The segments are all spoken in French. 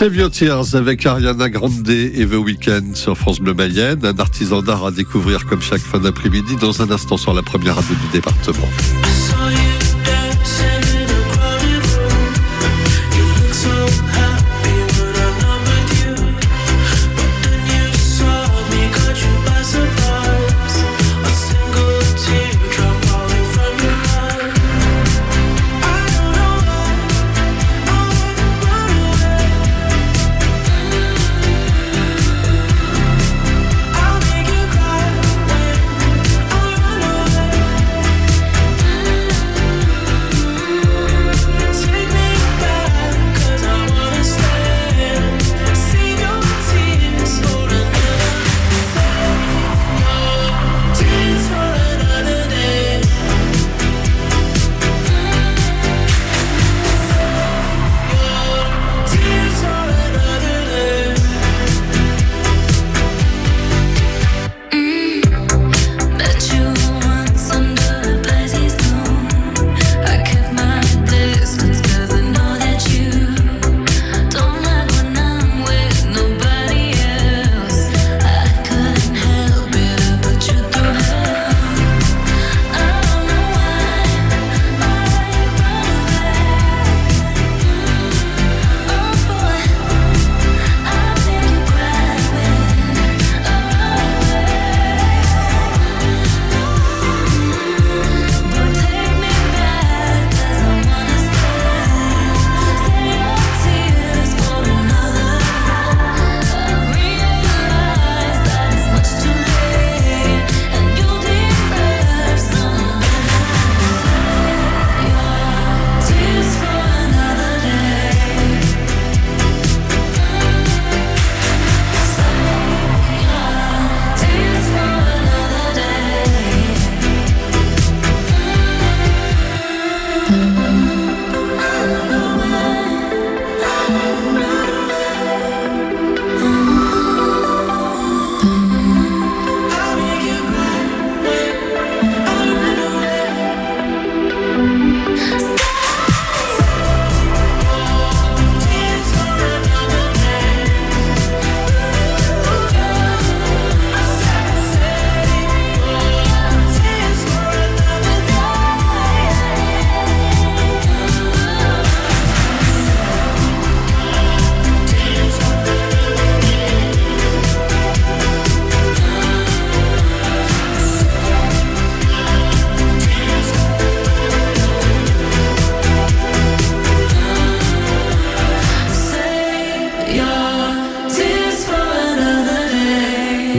Save Your Tears avec Ariana Grande et The Weeknd sur France Bleu Mayenne. Un artisan d'art à découvrir comme chaque fin d'après-midi dans un instant sur la première radio du département.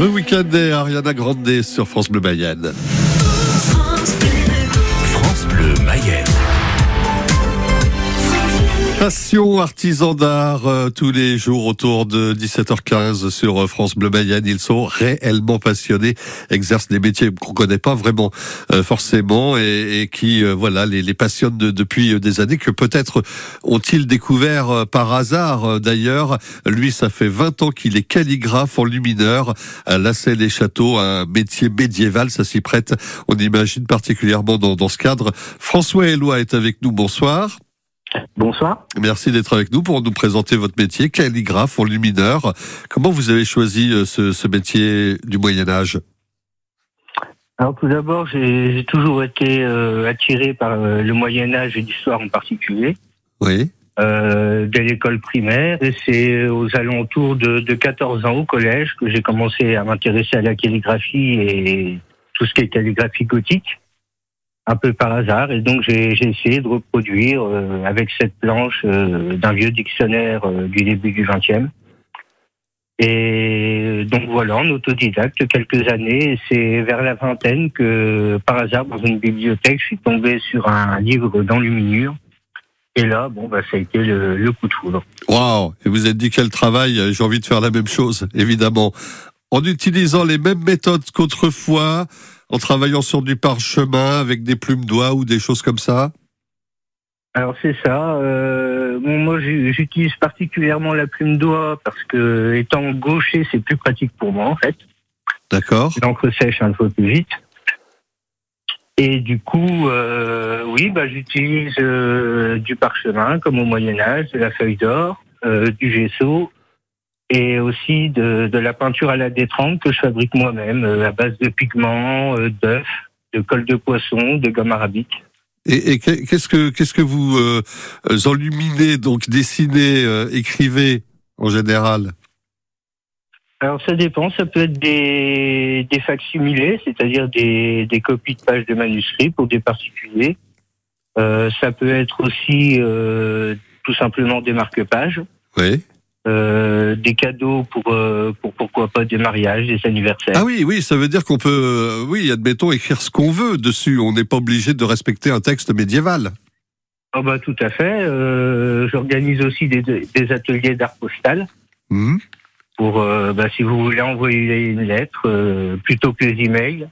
Le week-end est Ariana Grande sur France Bleu Mayenne. Passion artisan d'art euh, tous les jours autour de 17h15 sur euh, France Bleu Mayenne. Ils sont réellement passionnés, exercent des métiers qu'on connaît pas vraiment euh, forcément et, et qui voilà les, les passionnent de- depuis des années que peut-être ont-ils découvert euh, par hasard euh, d'ailleurs. Lui, ça fait 20 ans qu'il est calligraphe en lumineur à Lassay les Châteaux, un métier médiéval, ça s'y prête. On imagine particulièrement dans, dans ce cadre. François Eloi est avec nous. Bonsoir. Bonsoir. Merci d'être avec nous pour nous présenter votre métier, calligraphe en lumineur. Comment vous avez choisi euh, ce, ce métier du Moyen Âge? Alors tout d'abord, j'ai j'ai toujours été euh, attiré par euh, le Moyen Âge et l'histoire en particulier, Oui, euh, dès l'école primaire. Et c'est aux alentours de, de 14 ans au collège que j'ai commencé à m'intéresser à la calligraphie et tout ce qui est calligraphie gothique, un peu par hasard. Et donc j'ai essayé de reproduire euh, avec cette planche euh, d'un vieux dictionnaire euh, du début du XXe. Et donc voilà, en autodidacte, quelques années, c'est vers la vingtaine que, par hasard, dans une bibliothèque, je suis tombé sur un livre d'enluminure. Et là, bon, bah, ça a été le, le coup de foudre. waouh Et vous êtes dit quel travail J'ai envie de faire la même chose, évidemment. En utilisant les mêmes méthodes qu'autrefois, en travaillant sur du parchemin avec des plumes d'oie ou des choses comme ça? Alors c'est ça. Euh, bon, moi, j'utilise particulièrement la plume d'oie parce que, étant gaucher, c'est plus pratique pour moi, en fait. D'accord L'encre sèche un peu plus vite. Et du coup, euh, oui, bah, j'utilise euh, du parchemin comme au Moyen Âge, de la feuille d'or, du gesso et aussi de, de la peinture à la détrempe que je fabrique moi-même euh, à base de pigments, euh, d'œufs, de colle de poisson, de gomme arabique. Et, et que- qu'est-ce que qu'est-ce que vous euh, enluminez, donc dessinez, euh, écrivez en général? Alors ça dépend, ça peut être des, des facsimilés, c'est-à-dire des, des copies de pages de manuscrits pour des particuliers. Euh, ça peut être aussi tout simplement des marque-pages, Oui. Euh, des cadeaux pour, euh, pour pourquoi pas des mariages, des anniversaires. Ah oui, oui, ça veut dire qu'on peut, euh, oui, admettons, écrire ce qu'on veut dessus. On n'est pas obligé de respecter un texte médiéval. Ah bah tout à fait. Euh, J'organise aussi des, des ateliers d'art postal Mhm. pour bah, si vous voulez envoyer une lettre plutôt que les emails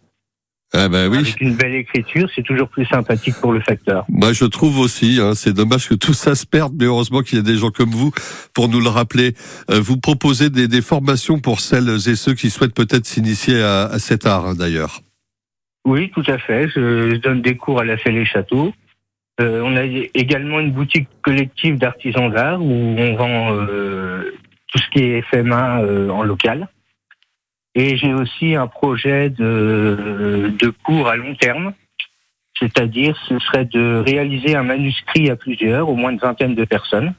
Ah ben oui. avec une belle écriture, c'est toujours plus sympathique pour le facteur. Moi, je trouve aussi, hein, c'est dommage que tout ça se perde, mais heureusement qu'il y a des gens comme vous pour nous le rappeler. Euh, vous proposez des, des formations pour celles et ceux qui souhaitent peut-être s'initier à, à cet art, hein, d'ailleurs. Oui, tout à fait. Je, je donne des cours à la Fée les Châteaux. Euh, on a également une boutique collective d'artisans d'art où on vend euh, tout ce qui est fait main euh, en local. Et j'ai aussi un projet de, de cours à long terme, c'est-à-dire ce serait de réaliser un manuscrit à plusieurs, au moins une vingtaine de personnes.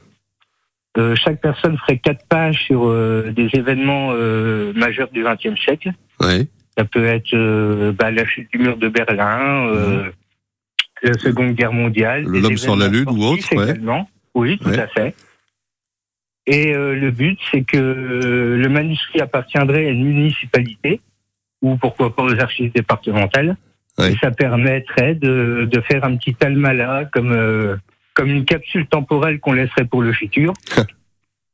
Euh, chaque personne ferait quatre pages sur euh, des événements euh, majeurs du XXe siècle. Oui. Ça peut être euh, bah, la chute du mur de Berlin, euh, la Seconde Guerre mondiale. L'homme sur la Lune ou autre, ouais. Oui, tout Ouais. à fait. Et euh, le but, c'est que euh, le manuscrit appartiendrait à une municipalité ou pourquoi pas aux archives départementales. Ouais. Et ça permettrait de, de faire un petit almanach comme, euh, comme une capsule temporelle qu'on laisserait pour le futur.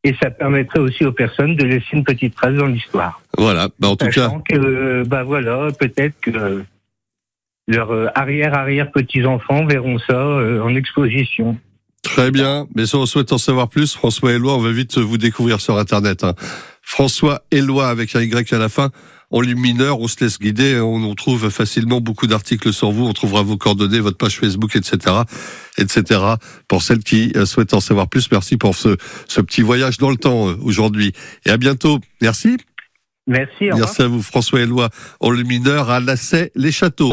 Et ça permettrait aussi aux personnes de laisser une petite trace dans l'histoire. Voilà. Bah, en tout cas, que, bah voilà, peut-être que leurs euh, arrière-arrière petits-enfants verront ça euh, en exposition. Très bien. Mais si on souhaite en savoir plus, François Éloi, on va vite vous découvrir sur Internet. hein. François Éloi avec un Y à la fin. On lit mineur, on se laisse guider, on, on trouve facilement beaucoup d'articles sur vous, on trouvera vos coordonnées, votre page Facebook, etc., etc. Pour celles qui euh, souhaitent en savoir plus, merci pour ce, ce petit voyage dans le temps euh, aujourd'hui. Et à bientôt. Merci. Merci. Merci à vous, François Éloi, en le mineur à Lassay, les châteaux.